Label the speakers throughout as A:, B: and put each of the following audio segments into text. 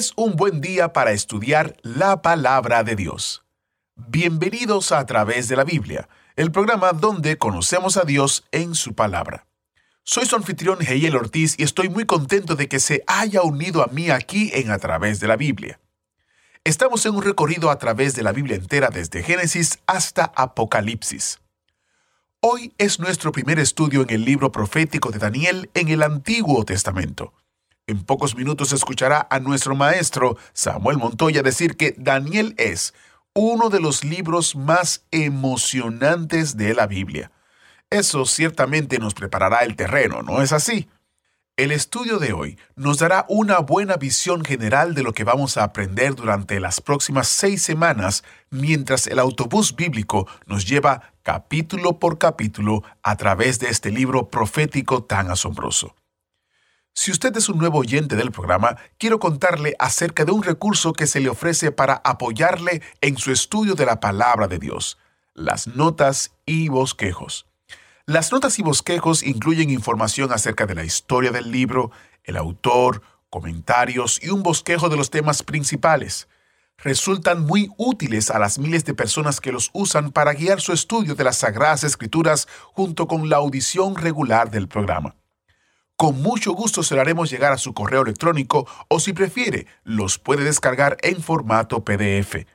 A: Es un buen día para estudiar la palabra de Dios. Bienvenidos a, través de la Biblia, el programa donde conocemos a Dios en su palabra. Soy su anfitrión Heiel Ortiz y estoy muy contento de que se haya unido a mí aquí en A través de la Biblia. Estamos en un recorrido a través de la Biblia entera desde Génesis hasta Apocalipsis. Hoy es nuestro primer estudio en el libro profético de Daniel en el Antiguo Testamento. En pocos minutos escuchará a nuestro maestro Samuel Montoya decir que Daniel es uno de los libros más emocionantes de la Biblia. Eso ciertamente nos preparará el terreno, ¿no es así? El estudio de hoy nos dará una buena visión general de lo que vamos a aprender durante las próximas seis semanas mientras el autobús bíblico nos lleva capítulo por capítulo a través de este libro profético tan asombroso. Si usted es un nuevo oyente del programa, quiero contarle acerca de un recurso que se le ofrece para apoyarle en su estudio de la palabra de Dios, las notas y bosquejos. Las notas y bosquejos incluyen información acerca de la historia del libro, el autor, comentarios y un bosquejo de los temas principales. Resultan muy útiles a las miles de personas que los usan para guiar su estudio de las Sagradas Escrituras junto con la audición regular del programa. Con mucho gusto se lo haremos llegar a su correo electrónico o si prefiere, los puede descargar en formato PDF.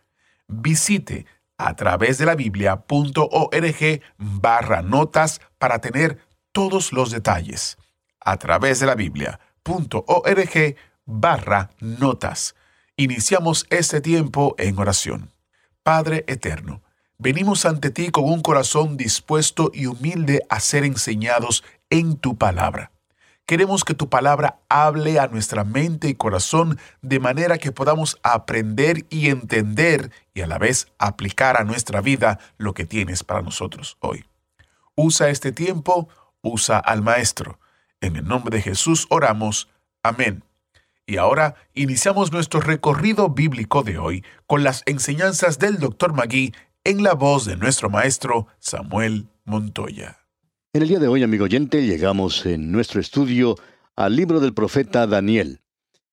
A: Visite a través de la biblia.org barra notas para tener todos los detalles. A través de la biblia.org barra notas. Iniciamos este tiempo en oración. Padre Eterno, venimos ante ti con un corazón dispuesto y humilde a ser enseñados en tu palabra. Queremos que tu palabra hable a nuestra mente y corazón de manera que podamos aprender y entender y a la vez aplicar a nuestra vida lo que tienes para nosotros hoy. Usa este tiempo, usa al Maestro. En el nombre de Jesús oramos. Amén. Y ahora iniciamos nuestro recorrido bíblico de hoy con las enseñanzas del Dr. Magui en la voz de nuestro maestro Samuel Montoya.
B: En el día de hoy, amigo oyente, llegamos en nuestro estudio al libro del profeta Daniel.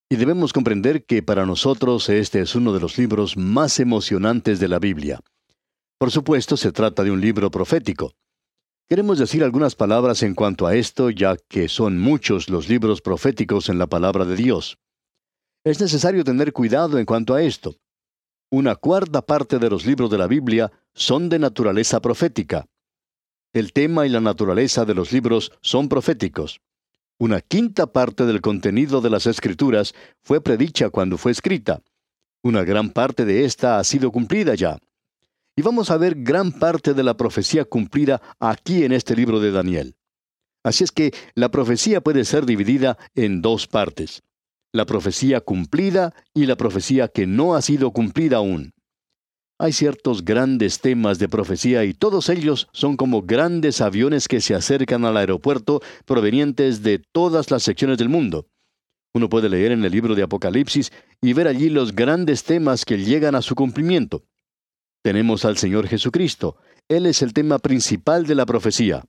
B: Y debemos comprender que para nosotros este es uno de los libros más emocionantes de la Biblia. Por supuesto, se trata de un libro profético. Queremos decir algunas palabras en cuanto a esto, ya que son muchos los libros proféticos en la palabra de Dios. Es necesario tener cuidado en cuanto a esto. Una cuarta parte de los libros de la Biblia son de naturaleza profética. El tema y la naturaleza de los libros son proféticos. Una quinta parte del contenido de las escrituras fue predicha cuando fue escrita. Una gran parte de esta ha sido cumplida ya. Y vamos a ver gran parte de la profecía cumplida aquí en este libro de Daniel. Así es que la profecía puede ser dividida en dos partes. La profecía cumplida y la profecía que no ha sido cumplida aún. Hay ciertos grandes temas de profecía y todos ellos son como grandes aviones que se acercan al aeropuerto provenientes de todas las secciones del mundo. Uno puede leer en el libro de Apocalipsis y ver allí los grandes temas que llegan a su cumplimiento. Tenemos al Señor Jesucristo. Él es el tema principal de la profecía.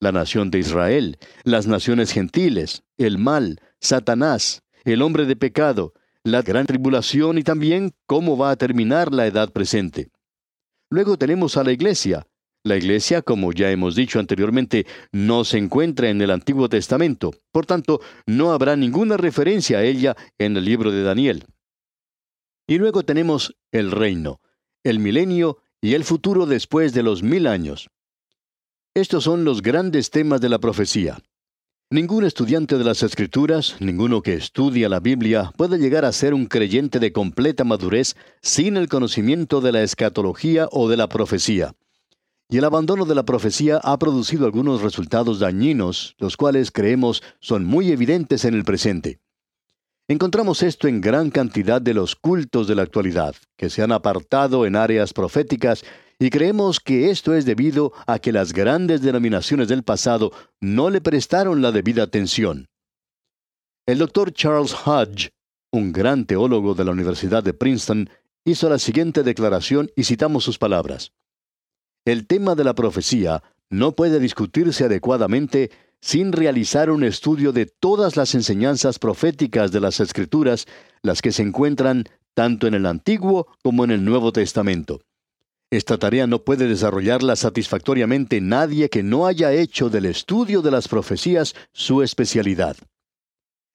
B: La nación de Israel, las naciones gentiles, el mal, Satanás, el hombre de pecado, la gran tribulación y también cómo va a terminar la edad presente. Luego tenemos a la iglesia. La iglesia, como ya hemos dicho anteriormente, no se encuentra en el Antiguo Testamento, por tanto, no habrá ninguna referencia a ella en el libro de Daniel. Y luego tenemos el reino, el milenio y el futuro después de los mil años. Estos son los grandes temas de la profecía. Ningún estudiante de las Escrituras, ninguno que estudia la Biblia, puede llegar a ser un creyente de completa madurez sin el conocimiento de la escatología o de la profecía. Y el abandono de la profecía ha producido algunos resultados dañinos, los cuales creemos son muy evidentes en el presente. Encontramos esto en gran cantidad de los cultos de la actualidad, que se han apartado en áreas proféticas y creemos que esto es debido a que las grandes denominaciones del pasado no le prestaron la debida atención. El doctor Charles Hodge, un gran teólogo de la Universidad de Princeton, hizo la siguiente declaración y citamos sus palabras. El tema de la profecía no puede discutirse adecuadamente sin realizar un estudio de todas las enseñanzas proféticas de las Escrituras, las que se encuentran tanto en el Antiguo como en el Nuevo Testamento. Esta tarea no puede desarrollarla satisfactoriamente nadie que no haya hecho del estudio de las profecías su especialidad.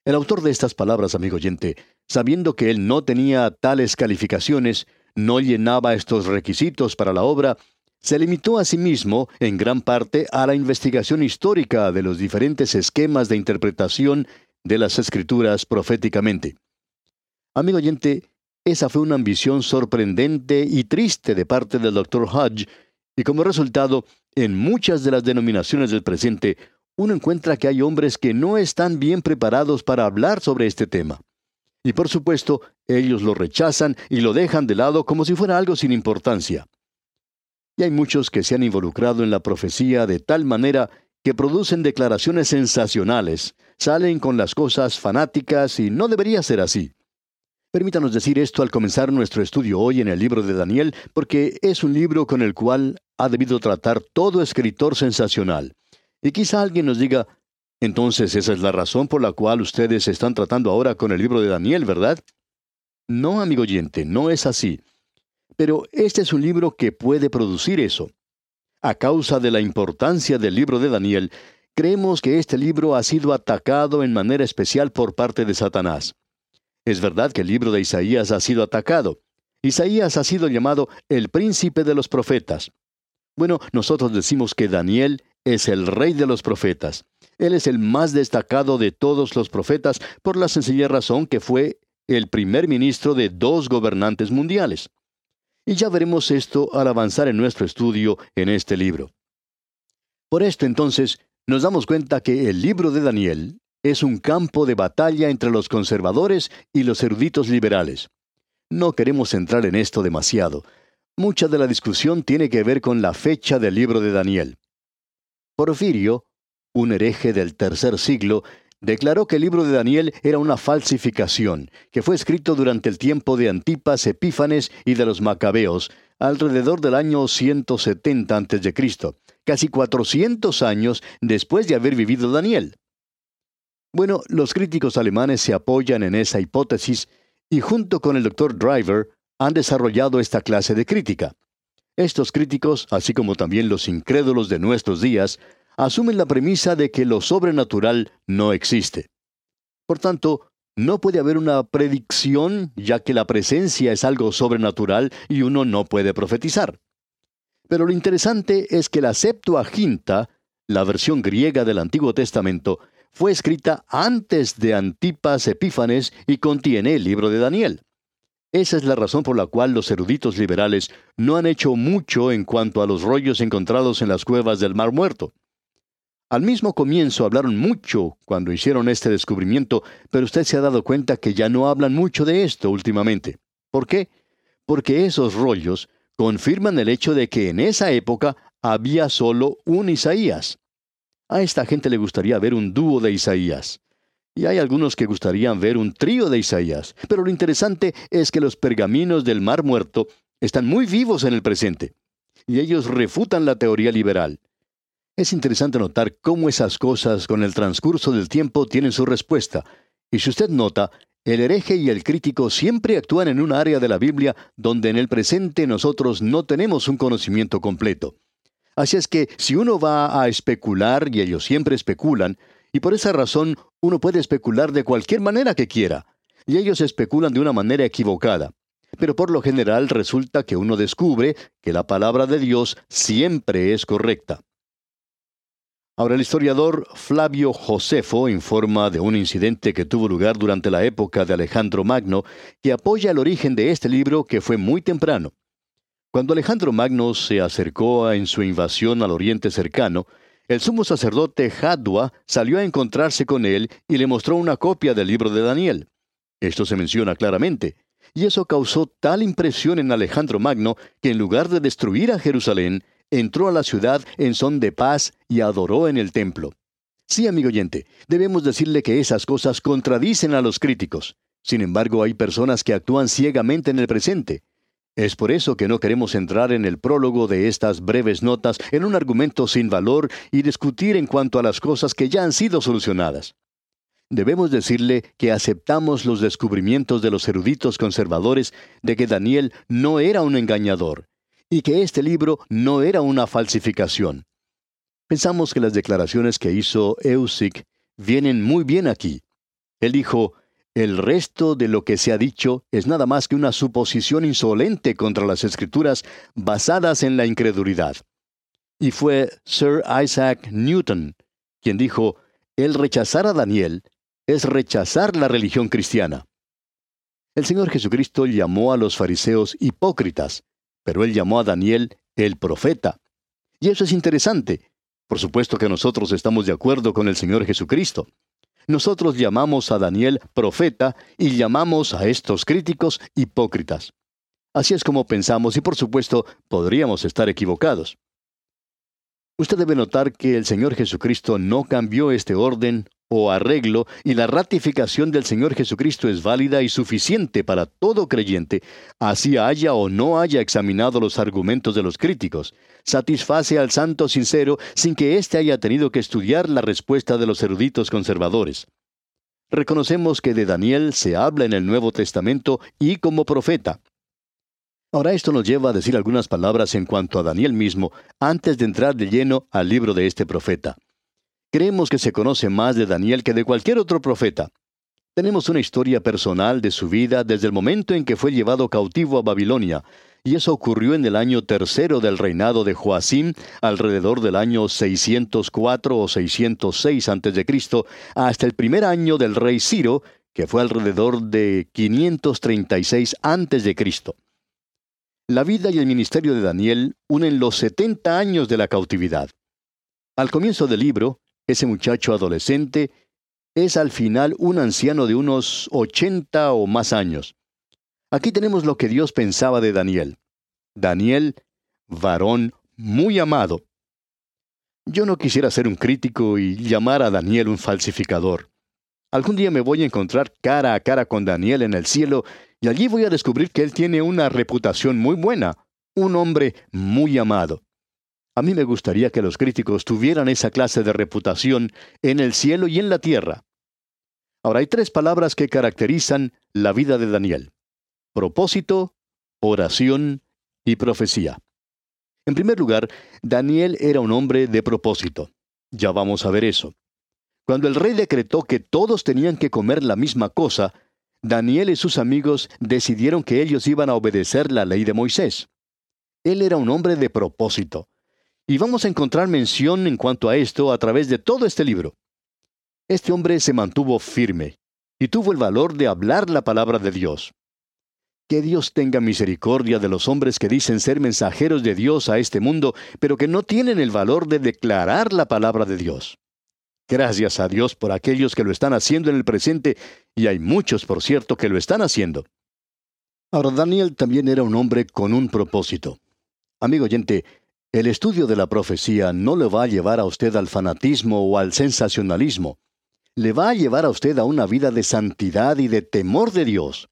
B: El autor de estas palabras, amigo oyente, sabiendo que él no tenía tales calificaciones, no llenaba estos requisitos para la obra, se limitó a sí mismo, en gran parte, a la investigación histórica de los diferentes esquemas de interpretación de las escrituras proféticamente. Amigo oyente, esa fue una ambición sorprendente y triste de parte del Dr. Hodge, y como resultado, en muchas de las denominaciones del presente, uno encuentra que hay hombres que no están bien preparados para hablar sobre este tema. Y por supuesto, ellos lo rechazan y lo dejan de lado como si fuera algo sin importancia. Y hay muchos que se han involucrado en la profecía de tal manera que producen declaraciones sensacionales, salen con las cosas fanáticas y no debería ser así. Permítanos decir esto al comenzar nuestro estudio hoy en el libro de Daniel, porque es un libro con el cual ha debido tratar todo escritor sensacional. Y quizá alguien nos diga, entonces esa es la razón por la cual ustedes están tratando ahora con el libro de Daniel, ¿verdad? No, amigo oyente, no es así. Pero este es un libro que puede producir eso. A causa de la importancia del libro de Daniel, creemos que este libro ha sido atacado en manera especial por parte de Satanás. Es verdad que el libro de Isaías ha sido atacado. Isaías ha sido llamado el príncipe de los profetas. Bueno, nosotros decimos que Daniel es el rey de los profetas. Él es el más destacado de todos los profetas por la sencilla razón que fue el primer ministro de dos gobernantes mundiales. Y ya veremos esto al avanzar en nuestro estudio en este libro. Por esto entonces, nos damos cuenta que el libro de Daniel es un campo de batalla entre los conservadores y los eruditos liberales. No queremos entrar en esto demasiado. Mucha de la discusión tiene que ver con la fecha del libro de Daniel. Porfirio, un hereje del tercer siglo, declaró que el libro de Daniel era una falsificación, que fue escrito durante el tiempo de Antipas Epífanes y de los Macabeos, alrededor del año 170 a.C., casi 400 años después de haber vivido Daniel. Bueno, los críticos alemanes se apoyan en esa hipótesis y junto con el doctor Driver han desarrollado esta clase de crítica. Estos críticos, así como también los incrédulos de nuestros días, asumen la premisa de que lo sobrenatural no existe. Por tanto, no puede haber una predicción, ya que la presencia es algo sobrenatural y uno no puede profetizar. Pero lo interesante es que la Septuaginta, la versión griega del Antiguo Testamento, fue escrita antes de Antipas Epífanes y contiene el libro de Daniel. Esa es la razón por la cual los eruditos liberales no han hecho mucho en cuanto a los rollos encontrados en las cuevas del Mar Muerto. Al mismo comienzo hablaron mucho cuando hicieron este descubrimiento, pero usted se ha dado cuenta que ya no hablan mucho de esto últimamente. ¿Por qué? Porque esos rollos confirman el hecho de que en esa época había solo un Isaías. A esta gente le gustaría ver un dúo de Isaías. Y hay algunos que gustarían ver un trío de Isaías. Pero lo interesante es que los pergaminos del Mar Muerto están muy vivos en el presente. Y ellos refutan la teoría liberal. Es interesante notar cómo esas cosas con el transcurso del tiempo tienen su respuesta. Y si usted nota, el hereje y el crítico siempre actúan en un área de la Biblia donde en el presente nosotros no tenemos un conocimiento completo. Así es que si uno va a especular, y ellos siempre especulan, y por esa razón uno puede especular de cualquier manera que quiera. Y ellos especulan de una manera equivocada. Pero por lo general resulta que uno descubre que la palabra de Dios siempre es correcta. Ahora el historiador Flavio Josefo informa de un incidente que tuvo lugar durante la época de Alejandro Magno que apoya el origen de este libro que fue muy temprano. Cuando Alejandro Magno se acercó en su invasión al oriente cercano, el sumo sacerdote Jadua salió a encontrarse con él y le mostró una copia del libro de Daniel. Esto se menciona claramente. Y eso causó tal impresión en Alejandro Magno que en lugar de destruir a Jerusalén, entró a la ciudad en son de paz y adoró en el templo. Sí, amigo oyente, debemos decirle que esas cosas contradicen a los críticos. Sin embargo, hay personas que actúan ciegamente en el presente. Es por eso que no queremos entrar en el prólogo de estas breves notas en un argumento sin valor y discutir en cuanto a las cosas que ya han sido solucionadas. Debemos decirle que aceptamos los descubrimientos de los eruditos conservadores de que Daniel no era un engañador y que este libro no era una falsificación. Pensamos que las declaraciones que hizo Eusic vienen muy bien aquí. Él dijo, el resto de lo que se ha dicho es nada más que una suposición insolente contra las escrituras basadas en la incredulidad. Y fue Sir Isaac Newton quien dijo, el rechazar a Daniel es rechazar la religión cristiana. El Señor Jesucristo llamó a los fariseos hipócritas, pero él llamó a Daniel el profeta. Y eso es interesante. Por supuesto que nosotros estamos de acuerdo con el Señor Jesucristo. Nosotros llamamos a Daniel profeta y llamamos a estos críticos hipócritas. Así es como pensamos y por supuesto podríamos estar equivocados. Usted debe notar que el Señor Jesucristo no cambió este orden o arreglo y la ratificación del Señor Jesucristo es válida y suficiente para todo creyente, así haya o no haya examinado los argumentos de los críticos. Satisface al santo sincero sin que éste haya tenido que estudiar la respuesta de los eruditos conservadores. Reconocemos que de Daniel se habla en el Nuevo Testamento y como profeta. Ahora esto nos lleva a decir algunas palabras en cuanto a Daniel mismo, antes de entrar de lleno al libro de este profeta. Creemos que se conoce más de Daniel que de cualquier otro profeta. Tenemos una historia personal de su vida desde el momento en que fue llevado cautivo a Babilonia, y eso ocurrió en el año tercero del reinado de Joacim, alrededor del año 604 o 606 a.C., hasta el primer año del rey Ciro, que fue alrededor de 536 a.C. La vida y el ministerio de Daniel unen los 70 años de la cautividad. Al comienzo del libro, ese muchacho adolescente es al final un anciano de unos 80 o más años. Aquí tenemos lo que Dios pensaba de Daniel. Daniel, varón muy amado. Yo no quisiera ser un crítico y llamar a Daniel un falsificador. Algún día me voy a encontrar cara a cara con Daniel en el cielo y allí voy a descubrir que él tiene una reputación muy buena, un hombre muy amado. A mí me gustaría que los críticos tuvieran esa clase de reputación en el cielo y en la tierra. Ahora hay tres palabras que caracterizan la vida de Daniel. Propósito, oración y profecía. En primer lugar, Daniel era un hombre de propósito. Ya vamos a ver eso. Cuando el rey decretó que todos tenían que comer la misma cosa, Daniel y sus amigos decidieron que ellos iban a obedecer la ley de Moisés. Él era un hombre de propósito. Y vamos a encontrar mención en cuanto a esto a través de todo este libro. Este hombre se mantuvo firme y tuvo el valor de hablar la palabra de Dios. Que Dios tenga misericordia de los hombres que dicen ser mensajeros de Dios a este mundo, pero que no tienen el valor de declarar la palabra de Dios. Gracias a Dios por aquellos que lo están haciendo en el presente, y hay muchos, por cierto, que lo están haciendo. Ahora, Daniel también era un hombre con un propósito. Amigo oyente, el estudio de la profecía no le va a llevar a usted al fanatismo o al sensacionalismo. Le va a llevar a usted a una vida de santidad y de temor de Dios.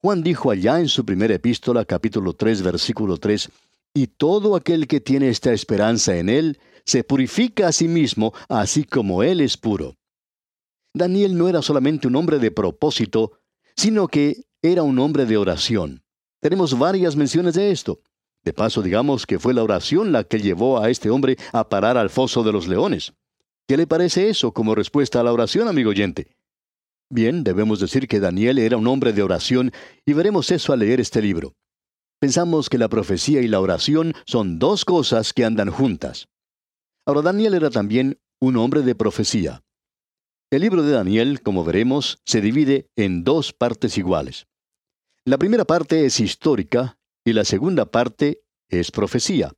B: Juan dijo allá en su primera epístola, capítulo 3, versículo 3, y todo aquel que tiene esta esperanza en Él, se purifica a sí mismo, así como Él es puro. Daniel no era solamente un hombre de propósito, sino que era un hombre de oración. Tenemos varias menciones de esto. De paso, digamos que fue la oración la que llevó a este hombre a parar al foso de los leones. ¿Qué le parece eso como respuesta a la oración, amigo oyente? Bien, debemos decir que Daniel era un hombre de oración y veremos eso al leer este libro. Pensamos que la profecía y la oración son dos cosas que andan juntas. Ahora, Daniel era también un hombre de profecía. El libro de Daniel, como veremos, se divide en dos partes iguales. La primera parte es histórica y la segunda parte es profecía.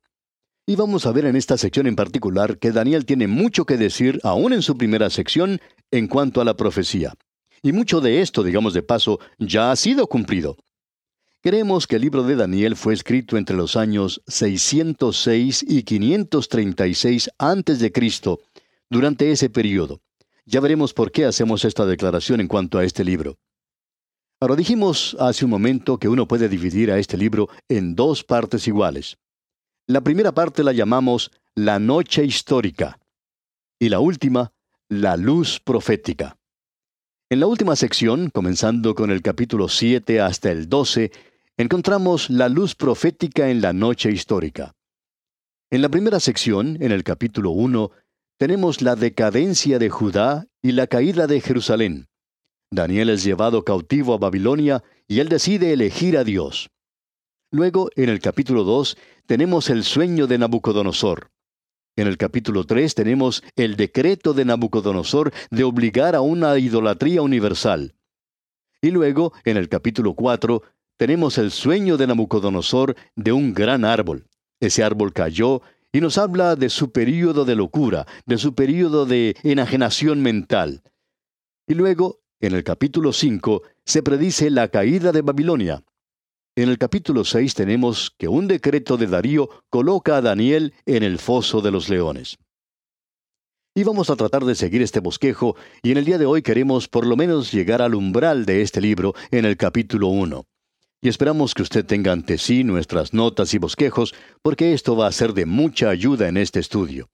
B: Y vamos a ver en esta sección en particular que Daniel tiene mucho que decir, aún en su primera sección, en cuanto a la profecía. Y mucho de esto, digamos de paso, ya ha sido cumplido. Creemos que el libro de Daniel fue escrito entre los años 606 y 536 a.C., durante ese periodo. Ya veremos por qué hacemos esta declaración en cuanto a este libro. Ahora dijimos hace un momento que uno puede dividir a este libro en dos partes iguales. La primera parte la llamamos la noche histórica y la última, la luz profética. En la última sección, comenzando con el capítulo 7 hasta el 12, encontramos la luz profética en la noche histórica. En la primera sección, en el capítulo 1, tenemos la decadencia de Judá y la caída de Jerusalén. Daniel es llevado cautivo a Babilonia y él decide elegir a Dios. Luego, en el capítulo 2, tenemos el sueño de Nabucodonosor. En el capítulo 3 tenemos el decreto de Nabucodonosor de obligar a una idolatría universal. Y luego, en el capítulo 4, tenemos el sueño de Nabucodonosor de un gran árbol. Ese árbol cayó y nos habla de su período de locura, de su período de enajenación mental. Y luego, en el capítulo 5, se predice la caída de Babilonia. En el capítulo 6 tenemos que un decreto de Darío coloca a Daniel en el foso de los leones. Y vamos a tratar de seguir este bosquejo, y en el día de hoy queremos por lo menos llegar al umbral de este libro en el capítulo 1 y esperamos que usted tenga ante sí nuestras notas y bosquejos, porque esto va a ser de mucha ayuda en este estudio.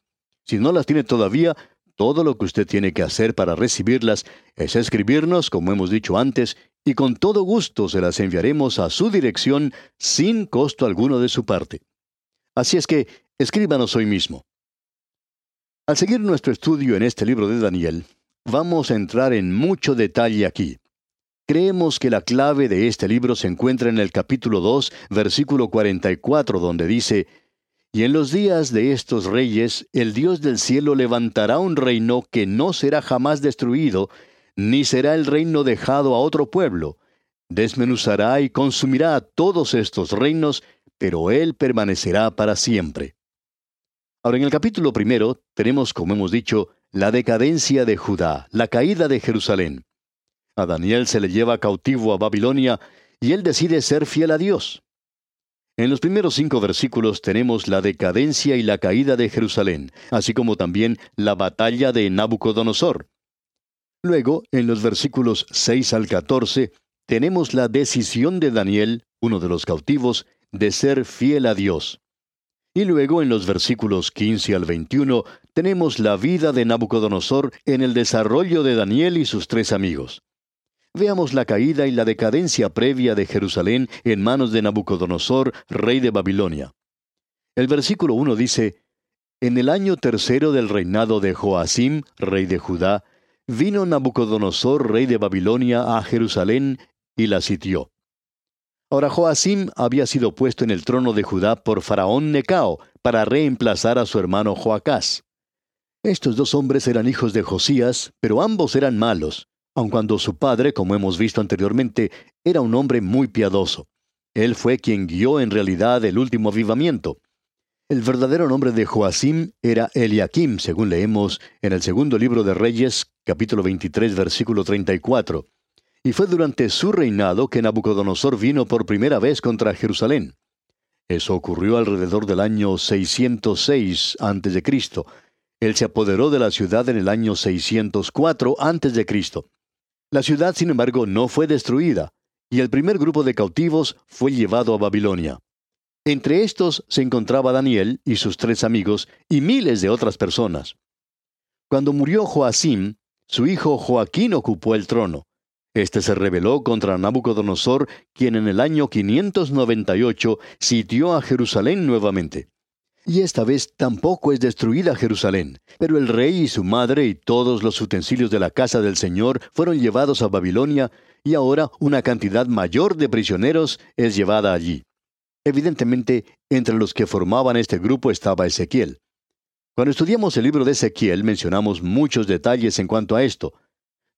B: Si no las tiene todavía, todo lo que usted tiene que hacer para recibirlas es escribirnos, como hemos dicho antes, y con todo gusto se las enviaremos a su dirección sin costo alguno de su parte. Así es que escríbanos hoy mismo. Al seguir nuestro estudio en este libro de Daniel, vamos a entrar en mucho detalle aquí. Creemos que la clave de este libro se encuentra en el capítulo 2, versículo 44, donde dice, Y en los días de estos reyes, el Dios del cielo levantará un reino que no será jamás destruido, ni será el reino dejado a otro pueblo. Desmenuzará y consumirá a todos estos reinos, pero él permanecerá para siempre. Ahora en el capítulo primero tenemos, como hemos dicho, la decadencia de Judá, la caída de Jerusalén. A Daniel se le lleva cautivo a Babilonia y él decide ser fiel a Dios. En los primeros cinco versículos tenemos la decadencia y la caída de Jerusalén, así como también la batalla de Nabucodonosor. Luego, en los versículos 6 al 14, tenemos la decisión de Daniel, uno de los cautivos, de ser fiel a Dios. Y luego en los versículos 15 al 21 tenemos la vida de Nabucodonosor en el desarrollo de Daniel y sus tres amigos. Veamos la caída y la decadencia previa de Jerusalén en manos de Nabucodonosor, rey de Babilonia. El versículo 1 dice, En el año tercero del reinado de Joacim, rey de Judá, vino Nabucodonosor, rey de Babilonia, a Jerusalén y la sitió. Ahora Joacim había sido puesto en el trono de Judá por Faraón Necao para reemplazar a su hermano Joacás. Estos dos hombres eran hijos de Josías, pero ambos eran malos, aun cuando su padre, como hemos visto anteriormente, era un hombre muy piadoso. Él fue quien guió en realidad el último avivamiento. El verdadero nombre de Joacim era Eliakim, según leemos en el segundo libro de Reyes, capítulo 23, versículo 34. Y fue durante su reinado que Nabucodonosor vino por primera vez contra Jerusalén. Eso ocurrió alrededor del año 606 a.C. Él se apoderó de la ciudad en el año 604 a.C. La ciudad, sin embargo, no fue destruida, y el primer grupo de cautivos fue llevado a Babilonia. Entre estos se encontraba Daniel y sus tres amigos y miles de otras personas. Cuando murió Joacim, su hijo Joaquín ocupó el trono. Este se rebeló contra Nabucodonosor, quien en el año 598 sitió a Jerusalén nuevamente. Y esta vez tampoco es destruida Jerusalén, pero el rey y su madre y todos los utensilios de la casa del Señor fueron llevados a Babilonia, y ahora una cantidad mayor de prisioneros es llevada allí. Evidentemente, entre los que formaban este grupo estaba Ezequiel. Cuando estudiamos el libro de Ezequiel mencionamos muchos detalles en cuanto a esto.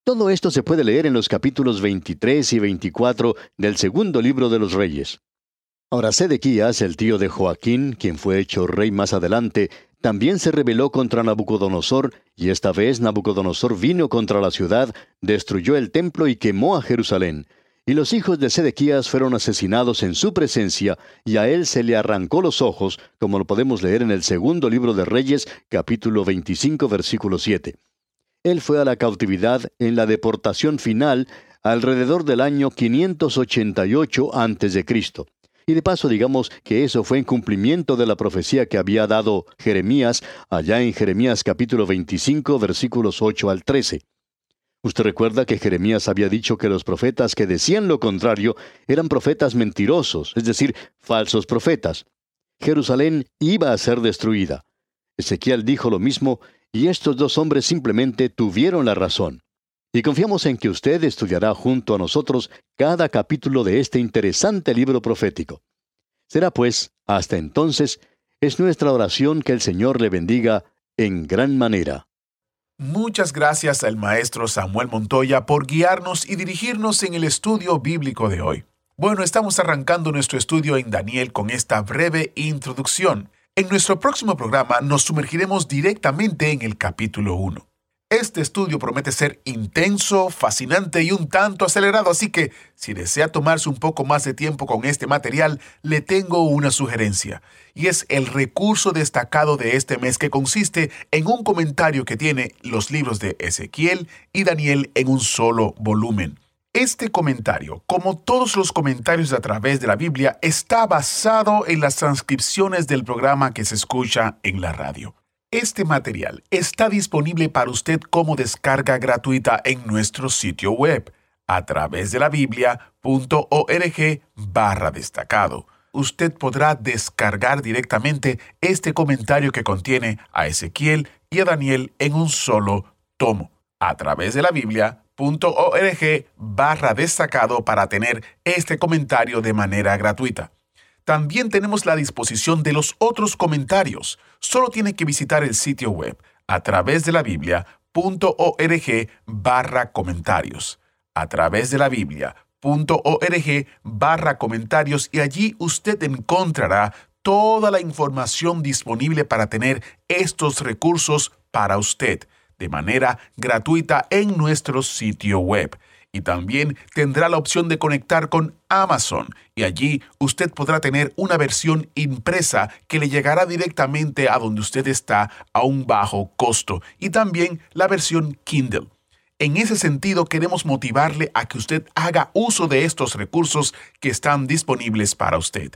B: Todo esto se puede leer en los capítulos 23 y 24 del segundo libro de los Reyes. Ahora Sedequías, el tío de Joaquín, quien fue hecho rey más adelante, también se rebeló contra Nabucodonosor, y esta vez Nabucodonosor vino contra la ciudad, destruyó el templo y quemó a Jerusalén. Y los hijos de Sedequías fueron asesinados en su presencia, y a él se le arrancó los ojos, como lo podemos leer en el segundo libro de Reyes, capítulo 25, versículo 7. Él fue a la cautividad en la deportación final alrededor del año 588 a.C. Y de paso digamos que eso fue en cumplimiento de la profecía que había dado Jeremías allá en Jeremías capítulo 25 versículos 8 al 13. Usted recuerda que Jeremías había dicho que los profetas que decían lo contrario eran profetas mentirosos, es decir, falsos profetas. Jerusalén iba a ser destruida. Ezequiel dijo lo mismo y estos dos hombres simplemente tuvieron la razón. Y confiamos en que usted estudiará junto a nosotros cada capítulo de este interesante libro profético. Será pues, hasta entonces, es nuestra oración que el Señor le bendiga en gran manera.
A: Muchas gracias al maestro Samuel Montoya por guiarnos y dirigirnos en el estudio bíblico de hoy. Bueno, estamos arrancando nuestro estudio en Daniel con esta breve introducción. En nuestro próximo programa nos sumergiremos directamente en el capítulo 1. Este estudio promete ser intenso, fascinante y un tanto acelerado, así que si desea tomarse un poco más de tiempo con este material, le tengo una sugerencia, y es el recurso destacado de este mes que consiste en un comentario que tiene los libros de Ezequiel y Daniel en un solo volumen. Este comentario, como todos los comentarios a través de la Biblia, está basado en las transcripciones del programa que se escucha en la radio. Este material está disponible para usted como descarga gratuita en nuestro sitio web a través de la biblia.org barra destacado. Usted podrá descargar directamente este comentario que contiene a Ezequiel y a Daniel en un solo tomo a través de la biblia.org barra destacado para tener este comentario de manera gratuita. También tenemos la disposición de los otros comentarios. Solo tiene que visitar el sitio web a través de la Biblia.org barra comentarios. A través de la Biblia.org barra comentarios y allí usted encontrará toda la información disponible para tener estos recursos para usted de manera gratuita en nuestro sitio web y también tendrá la opción de conectar con Amazon y allí usted podrá tener una versión impresa que le llegará directamente a donde usted está a un bajo costo y también la versión Kindle. En ese sentido, queremos motivarle a que usted haga uso de estos recursos que están disponibles para usted.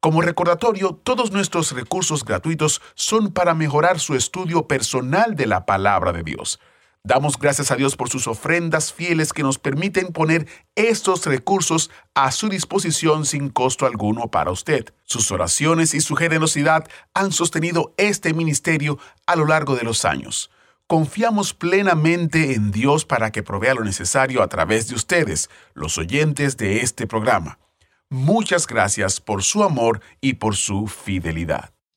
A: Como recordatorio, todos nuestros recursos gratuitos son para mejorar su estudio personal de la palabra de Dios. Damos gracias a Dios por sus ofrendas fieles que nos permiten poner estos recursos a su disposición sin costo alguno para usted. Sus oraciones y su generosidad han sostenido este ministerio a lo largo de los años. Confiamos plenamente en Dios para que provea lo necesario a través de ustedes, los oyentes de este programa. Muchas gracias por su amor y por su fidelidad.